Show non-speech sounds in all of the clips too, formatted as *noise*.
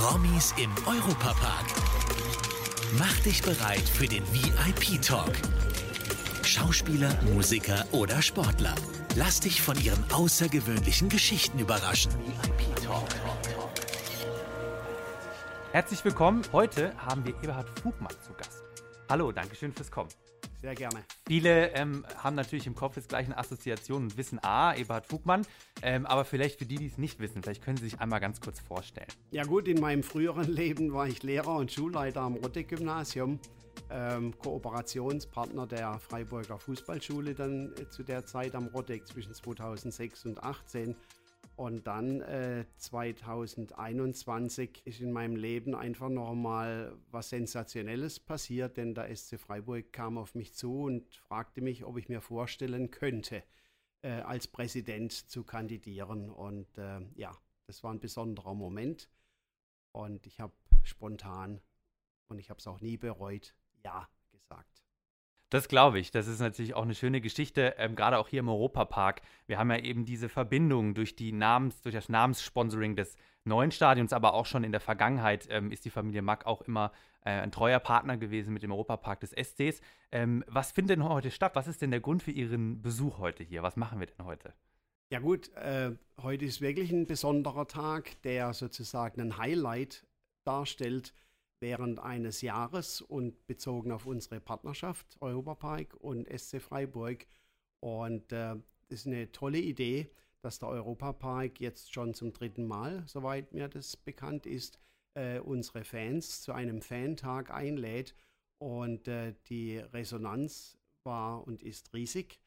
Promis im Europapark. Mach dich bereit für den VIP-Talk. Schauspieler, Musiker oder Sportler. Lass dich von ihren außergewöhnlichen Geschichten überraschen. Herzlich willkommen. Heute haben wir Eberhard Fugmann zu Gast. Hallo, danke schön fürs Kommen. Sehr gerne. Viele ähm, haben natürlich im Kopf jetzt gleich eine Assoziation und wissen, ah, Eberhard Fugmann. Ähm, aber vielleicht für die, die es nicht wissen, vielleicht können Sie sich einmal ganz kurz vorstellen. Ja gut, in meinem früheren *laughs* Leben war ich Lehrer und Schulleiter am Rotte-Gymnasium. Ähm, Kooperationspartner der Freiburger Fußballschule dann äh, zu der Zeit am Rotteck zwischen 2006 und 2018. Und dann äh, 2021 ist in meinem Leben einfach nochmal was Sensationelles passiert, denn der SC Freiburg kam auf mich zu und fragte mich, ob ich mir vorstellen könnte, äh, als Präsident zu kandidieren. Und äh, ja, das war ein besonderer Moment. Und ich habe spontan, und ich habe es auch nie bereut, ja gesagt. Das glaube ich. Das ist natürlich auch eine schöne Geschichte, ähm, gerade auch hier im Europapark. Wir haben ja eben diese Verbindung durch, die Namens, durch das Namenssponsoring des neuen Stadions, aber auch schon in der Vergangenheit ähm, ist die Familie Mack auch immer äh, ein treuer Partner gewesen mit dem Europapark des SCs. Ähm, was findet denn heute statt? Was ist denn der Grund für Ihren Besuch heute hier? Was machen wir denn heute? Ja gut, äh, heute ist wirklich ein besonderer Tag, der sozusagen ein Highlight darstellt während eines Jahres und bezogen auf unsere Partnerschaft Europapark und SC Freiburg. Und äh, ist eine tolle Idee, dass der Europapark jetzt schon zum dritten Mal, soweit mir das bekannt ist, äh, unsere Fans zu einem Fantag einlädt. Und äh, die Resonanz war und ist riesig.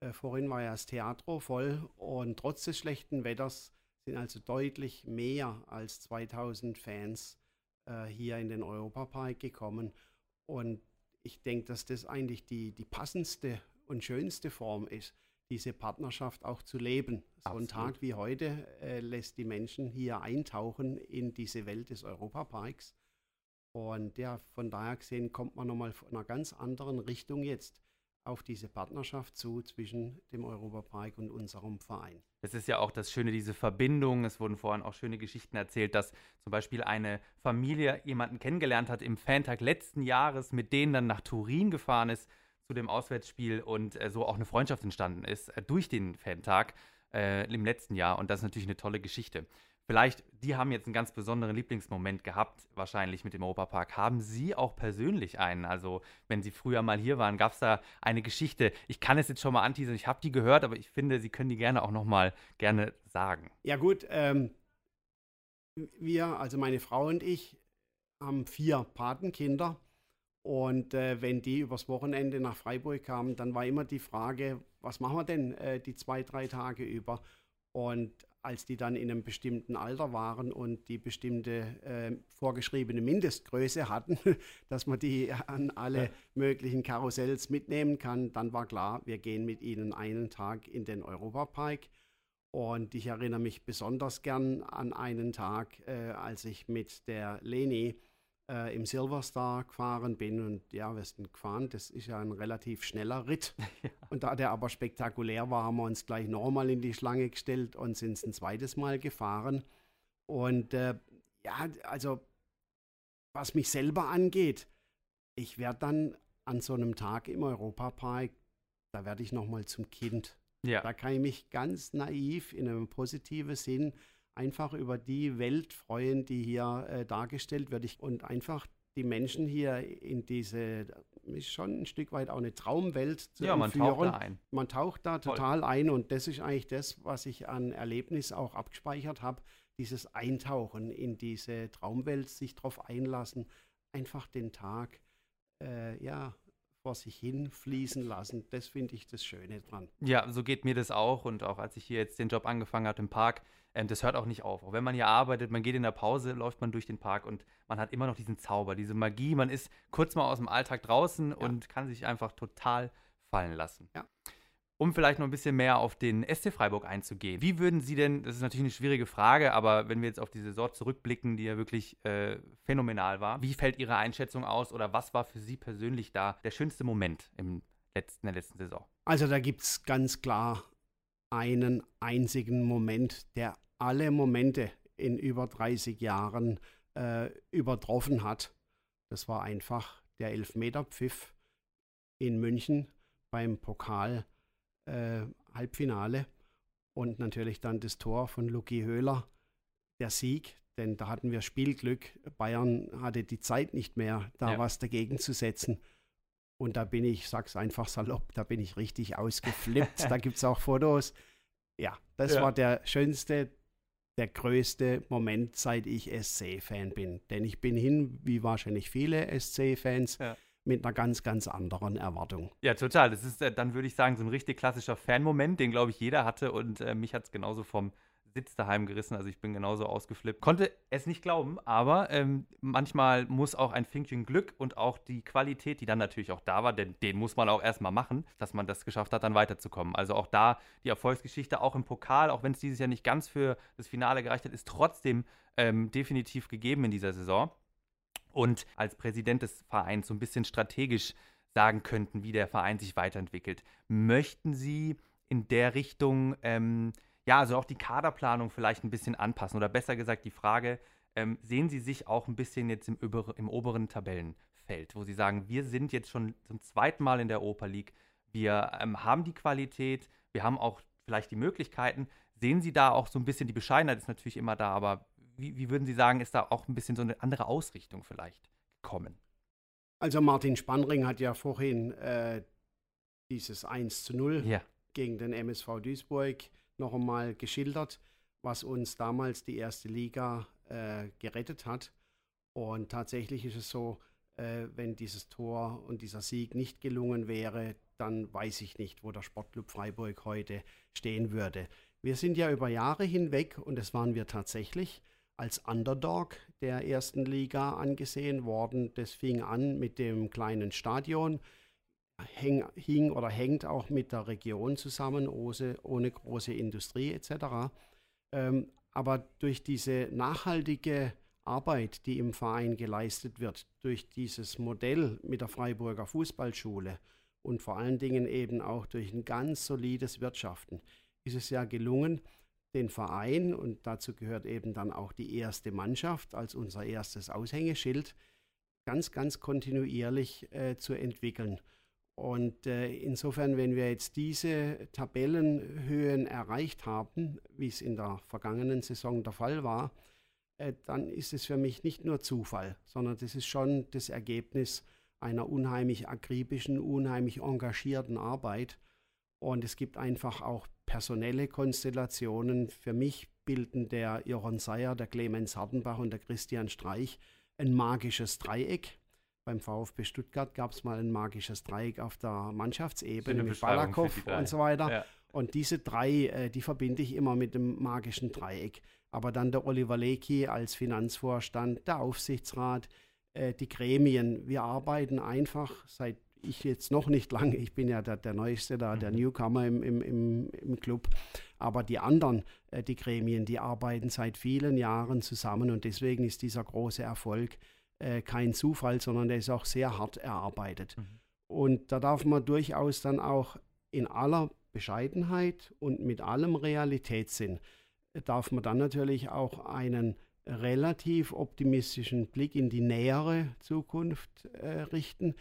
Äh, vorhin war ja das Theatro voll und trotz des schlechten Wetters sind also deutlich mehr als 2000 Fans äh, hier in den Europapark gekommen. Und ich denke, dass das eigentlich die, die passendste und schönste Form ist, diese Partnerschaft auch zu leben. Absolut. So ein Tag wie heute äh, lässt die Menschen hier eintauchen in diese Welt des Europaparks. Und ja, von daher gesehen kommt man nochmal von einer ganz anderen Richtung jetzt auf diese Partnerschaft zu zwischen dem Europapark und unserem Verein. Das ist ja auch das Schöne, diese Verbindung. Es wurden vorhin auch schöne Geschichten erzählt, dass zum Beispiel eine Familie jemanden kennengelernt hat im Fantag letzten Jahres, mit denen dann nach Turin gefahren ist zu dem Auswärtsspiel und äh, so auch eine Freundschaft entstanden ist äh, durch den Fantag äh, im letzten Jahr. Und das ist natürlich eine tolle Geschichte. Vielleicht, die haben jetzt einen ganz besonderen Lieblingsmoment gehabt, wahrscheinlich mit dem Europapark. Haben Sie auch persönlich einen? Also, wenn Sie früher mal hier waren, gab es da eine Geschichte? Ich kann es jetzt schon mal anteasern, ich habe die gehört, aber ich finde, Sie können die gerne auch noch mal gerne sagen. Ja gut, ähm, wir, also meine Frau und ich, haben vier Patenkinder. Und äh, wenn die übers Wochenende nach Freiburg kamen, dann war immer die Frage, was machen wir denn äh, die zwei, drei Tage über? Und als die dann in einem bestimmten Alter waren und die bestimmte äh, vorgeschriebene Mindestgröße hatten, *laughs* dass man die an alle ja. möglichen Karussells mitnehmen kann, dann war klar, wir gehen mit ihnen einen Tag in den Europapark. Und ich erinnere mich besonders gern an einen Tag, äh, als ich mit der Leni äh, im Silverstar gefahren bin. Und ja, wir sind gefahren. Das ist ja ein relativ schneller Ritt. *laughs* Ja. Und da der aber spektakulär war, haben wir uns gleich nochmal in die Schlange gestellt und sind es ein zweites Mal gefahren. Und äh, ja, also was mich selber angeht, ich werde dann an so einem Tag im Europapark, da werde ich nochmal zum Kind. Ja. Da kann ich mich ganz naiv in einem positiven Sinn einfach über die Welt freuen, die hier äh, dargestellt wird. Ich, und einfach die Menschen hier in diese, ist schon ein Stück weit auch eine Traumwelt zu ja, man taucht da ein. Man taucht da total Voll. ein und das ist eigentlich das, was ich an Erlebnis auch abgespeichert habe. Dieses Eintauchen in diese Traumwelt, sich darauf einlassen, einfach den Tag, äh, ja, vor sich hin fließen lassen. Das finde ich das Schöne dran. Ja, so geht mir das auch. Und auch als ich hier jetzt den Job angefangen habe im Park, ähm, das hört auch nicht auf. Auch wenn man hier arbeitet, man geht in der Pause, läuft man durch den Park und man hat immer noch diesen Zauber, diese Magie. Man ist kurz mal aus dem Alltag draußen ja. und kann sich einfach total fallen lassen. Ja. Um vielleicht noch ein bisschen mehr auf den SC Freiburg einzugehen. Wie würden Sie denn, das ist natürlich eine schwierige Frage, aber wenn wir jetzt auf die Saison zurückblicken, die ja wirklich äh, phänomenal war, wie fällt Ihre Einschätzung aus oder was war für Sie persönlich da der schönste Moment im letzten, in der letzten Saison? Also da gibt es ganz klar einen einzigen Moment, der alle Momente in über 30 Jahren äh, übertroffen hat. Das war einfach der Elfmeterpfiff in München beim Pokal äh, und natürlich dann das Tor von Luki Höhler, der Sieg, denn da hatten wir Spielglück. Bayern hatte die Zeit nicht mehr, da ja. was dagegen zu setzen. Und da bin ich, sag's einfach salopp, da bin ich richtig ausgeflippt. da gibt es auch Fotos. Ja, das ja. war der schönste, der größte Moment, seit ich SC-Fan bin. Denn ich bin hin, wie wahrscheinlich viele SC-Fans, ja mit einer ganz, ganz anderen Erwartung. Ja, total. Das ist äh, dann, würde ich sagen, so ein richtig klassischer Fan-Moment, den, glaube ich, jeder hatte. Und äh, mich hat es genauso vom Sitz daheim gerissen. Also ich bin genauso ausgeflippt. Konnte es nicht glauben, aber ähm, manchmal muss auch ein Fünkchen Glück und auch die Qualität, die dann natürlich auch da war, denn den muss man auch erstmal machen, dass man das geschafft hat, dann weiterzukommen. Also auch da die Erfolgsgeschichte, auch im Pokal, auch wenn es dieses Jahr nicht ganz für das Finale gereicht hat, ist trotzdem ähm, definitiv gegeben in dieser Saison und als Präsident des Vereins so ein bisschen strategisch sagen könnten, wie der Verein sich weiterentwickelt. Möchten Sie in der Richtung, ähm, ja, also auch die Kaderplanung vielleicht ein bisschen anpassen? Oder besser gesagt die Frage, ähm, sehen Sie sich auch ein bisschen jetzt im, über, im oberen Tabellenfeld, wo Sie sagen, wir sind jetzt schon zum zweiten Mal in der Oper League, wir ähm, haben die Qualität, wir haben auch vielleicht die Möglichkeiten. Sehen Sie da auch so ein bisschen, die Bescheidenheit ist natürlich immer da, aber wie, wie würden Sie sagen, ist da auch ein bisschen so eine andere Ausrichtung vielleicht gekommen? Also Martin Spannring hat ja vorhin äh, dieses 1 zu 0 ja. gegen den MSV Duisburg noch einmal geschildert, was uns damals die erste Liga äh, gerettet hat. Und tatsächlich ist es so, äh, wenn dieses Tor und dieser Sieg nicht gelungen wäre, dann weiß ich nicht, wo der Sportclub Freiburg heute stehen würde. Wir sind ja über Jahre hinweg, und das waren wir tatsächlich, als Underdog der ersten Liga angesehen worden. Das fing an mit dem kleinen Stadion, häng, hing oder hängt auch mit der Region zusammen, ohne, ohne große Industrie etc. Ähm, aber durch diese nachhaltige Arbeit, die im Verein geleistet wird, durch dieses Modell mit der Freiburger Fußballschule und vor allen Dingen eben auch durch ein ganz solides Wirtschaften, ist es ja gelungen, den Verein und dazu gehört eben dann auch die erste Mannschaft als unser erstes Aushängeschild ganz, ganz kontinuierlich äh, zu entwickeln. Und äh, insofern, wenn wir jetzt diese Tabellenhöhen erreicht haben, wie es in der vergangenen Saison der Fall war, äh, dann ist es für mich nicht nur Zufall, sondern das ist schon das Ergebnis einer unheimlich akribischen, unheimlich engagierten Arbeit. Und es gibt einfach auch personelle Konstellationen. Für mich bilden der Jochen Seyer, der Clemens Hardenbach und der Christian Streich ein magisches Dreieck. Beim VfB Stuttgart gab es mal ein magisches Dreieck auf der Mannschaftsebene mit Balakow und so weiter. Ja. Und diese drei, äh, die verbinde ich immer mit dem magischen Dreieck. Aber dann der Oliver Lecky als Finanzvorstand, der Aufsichtsrat, äh, die Gremien. Wir arbeiten einfach seit ich jetzt noch nicht *laughs* lange, ich bin ja der, der Neueste da, der mhm. Newcomer im, im, im, im Club, aber die anderen, äh, die Gremien, die arbeiten seit vielen Jahren zusammen und deswegen ist dieser große Erfolg äh, kein Zufall, sondern der ist auch sehr hart erarbeitet. Mhm. Und da darf man durchaus dann auch in aller Bescheidenheit und mit allem Realitätssinn, äh, darf man dann natürlich auch einen relativ optimistischen Blick in die nähere Zukunft äh, richten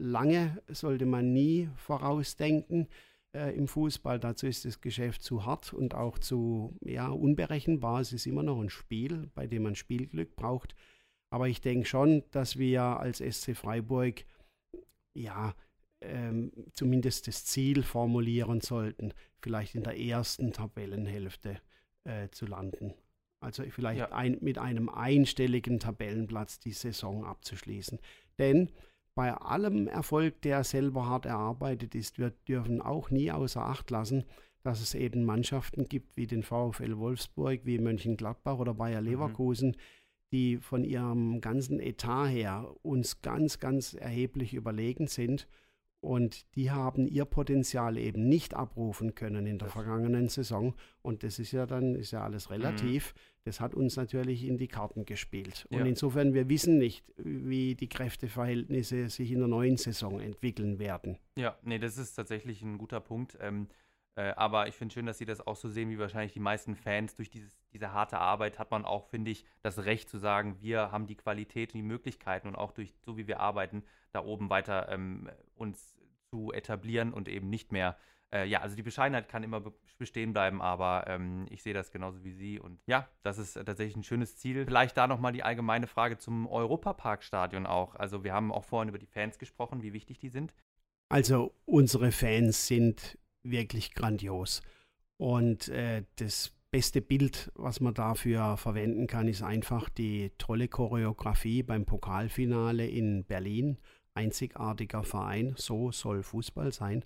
lange sollte man nie vorausdenken äh, im Fußball. Dazu ist das Geschäft zu hart und auch zu ja, unberechenbar. Es ist immer noch ein Spiel, bei dem man Spielglück braucht. Aber ich denke schon, dass wir als SC Freiburg ja ähm, zumindest das Ziel formulieren sollten, vielleicht in der ersten Tabellenhälfte äh, zu landen. Also vielleicht ja. ein, mit einem einstelligen Tabellenplatz die Saison abzuschließen. Denn bei allem Erfolg, der selber hart erarbeitet ist, wir dürfen auch nie außer Acht lassen, dass es eben Mannschaften gibt wie den VfL Wolfsburg, wie Mönchengladbach oder Bayer mhm. Leverkusen, mhm. Die von ihrem ganzen Etat her uns ganz, ganz erheblich überlegen sind und die haben ihr Potenzial eben nicht abrufen können in der das vergangenen Saison. Und das ist ja dann, ist ja alles relativ. Mhm. Das hat uns natürlich in die Karten gespielt. Und ja. insofern, wir wissen nicht, wie die Kräfteverhältnisse sich in der neuen Saison entwickeln werden. Ja, nee, das ist tatsächlich ein guter Punkt. Ähm, Äh, aber ich finde schön, dass Sie das auch so sehen, wie wahrscheinlich die meisten Fans. Durch dieses, diese harte Arbeit hat man auch, finde ich, das Recht zu sagen, wir haben die Qualität und die Möglichkeiten und auch durch so wie wir arbeiten, da oben weiter ähm, uns zu etablieren und eben nicht mehr äh, ja, also die Bescheidenheit kann immer be bestehen bleiben, aber ähm, ich sehe das genauso wie Sie. Und ja, das ist tatsächlich ein schönes Ziel. Vielleicht da nochmal die allgemeine Frage zum Europaparkstadion auch. Also wir haben auch vorhin über die Fans gesprochen, wie wichtig die sind. Also unsere Fans sind wirklich grandios. Und äh, das beste Bild, was man dafür verwenden kann, ist einfach die tolle Choreografie beim Pokalfinale in Berlin. Einzigartiger Verein, so soll Fußball sein.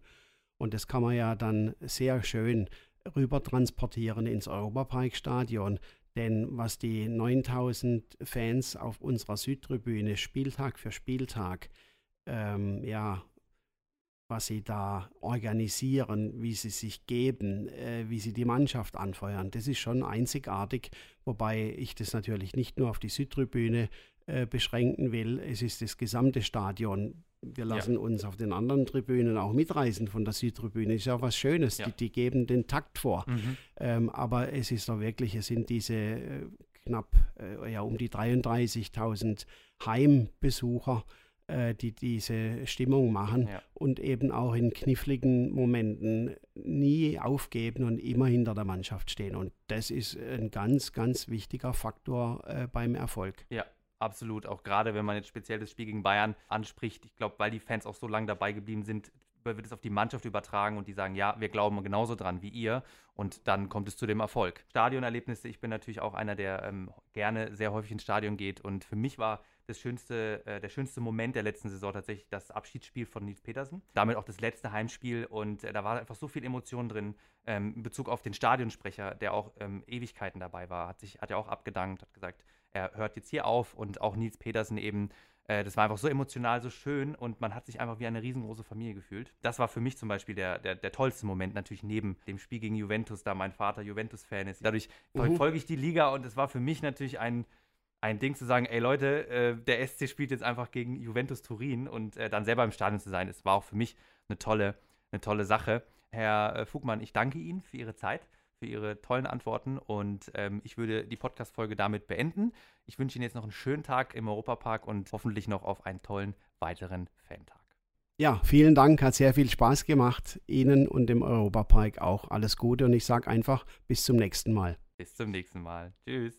Und das kann man ja dann sehr schön rüber transportieren ins Europaparkstadion. Denn was die 9000 Fans auf unserer Südtribüne Spieltag für Spieltag, ähm, ja, was sie da organisieren, wie sie sich geben, äh, wie sie die Mannschaft anfeuern, das ist schon einzigartig. Wobei ich das natürlich nicht nur auf die Südtribüne äh, beschränken will. Es ist das gesamte Stadion wir lassen ja. uns auf den anderen Tribünen auch mitreißen von der Südtribüne. Ist ja was Schönes. Ja. Die, die, geben den Takt vor. Mhm. Ähm, aber es ist doch wirklich, es sind diese äh, knapp äh, ja, um die 33.000 Heimbesucher, äh, die diese Stimmung machen ja. und eben auch in kniffligen Momenten nie aufgeben und immer hinter der Mannschaft stehen. Und das ist ein ganz, ganz wichtiger Faktor äh, beim Erfolg. Ja, Absolut, auch gerade wenn man jetzt speziell das Spiel gegen Bayern anspricht. Ich glaube, weil die Fans auch so lange dabei geblieben sind, wird es auf die Mannschaft übertragen und die sagen, ja, wir glauben genauso dran wie ihr und dann kommt es zu dem Erfolg. Stadionerlebnisse, ich bin natürlich auch einer, der ähm, gerne sehr häufig ins Stadion geht und für mich war das schönste, äh, der schönste Moment der letzten Saison tatsächlich das Abschiedsspiel von Nils Petersen. Damit auch das letzte Heimspiel und äh, da war einfach so viel Emotion drin ähm, in Bezug auf den Stadionsprecher, der auch ähm, Ewigkeiten dabei war, hat sich hat ja auch abgedankt, hat gesagt, er hört jetzt hier auf und auch Nils Petersen eben. Äh, das war einfach so emotional, so schön und man hat sich einfach wie eine riesengroße Familie gefühlt. Das war für mich zum Beispiel der, der, der tollste Moment, natürlich neben dem Spiel gegen Juventus, da mein Vater Juventus-Fan ist. Dadurch uh folge ich die Liga und es war für mich natürlich ein, ein Ding zu sagen, ey Leute, äh, der SC spielt jetzt einfach gegen Juventus Turin und äh, dann selber im Stadion zu sein, es war auch für mich eine tolle, eine tolle Sache. Herr äh, Fugmann, ich danke Ihnen für Ihre Zeit für Ihre tollen Antworten und ähm, ich würde die Podcast-Folge damit beenden. Ich wünsche Ihnen jetzt noch einen schönen Tag im Europapark und hoffentlich noch auf einen tollen weiteren Fantag. Ja, vielen Dank, hat sehr viel Spaß gemacht. Ihnen und dem Europapark auch alles Gute und ich sage einfach bis zum nächsten Mal. Bis zum nächsten Mal. Tschüss.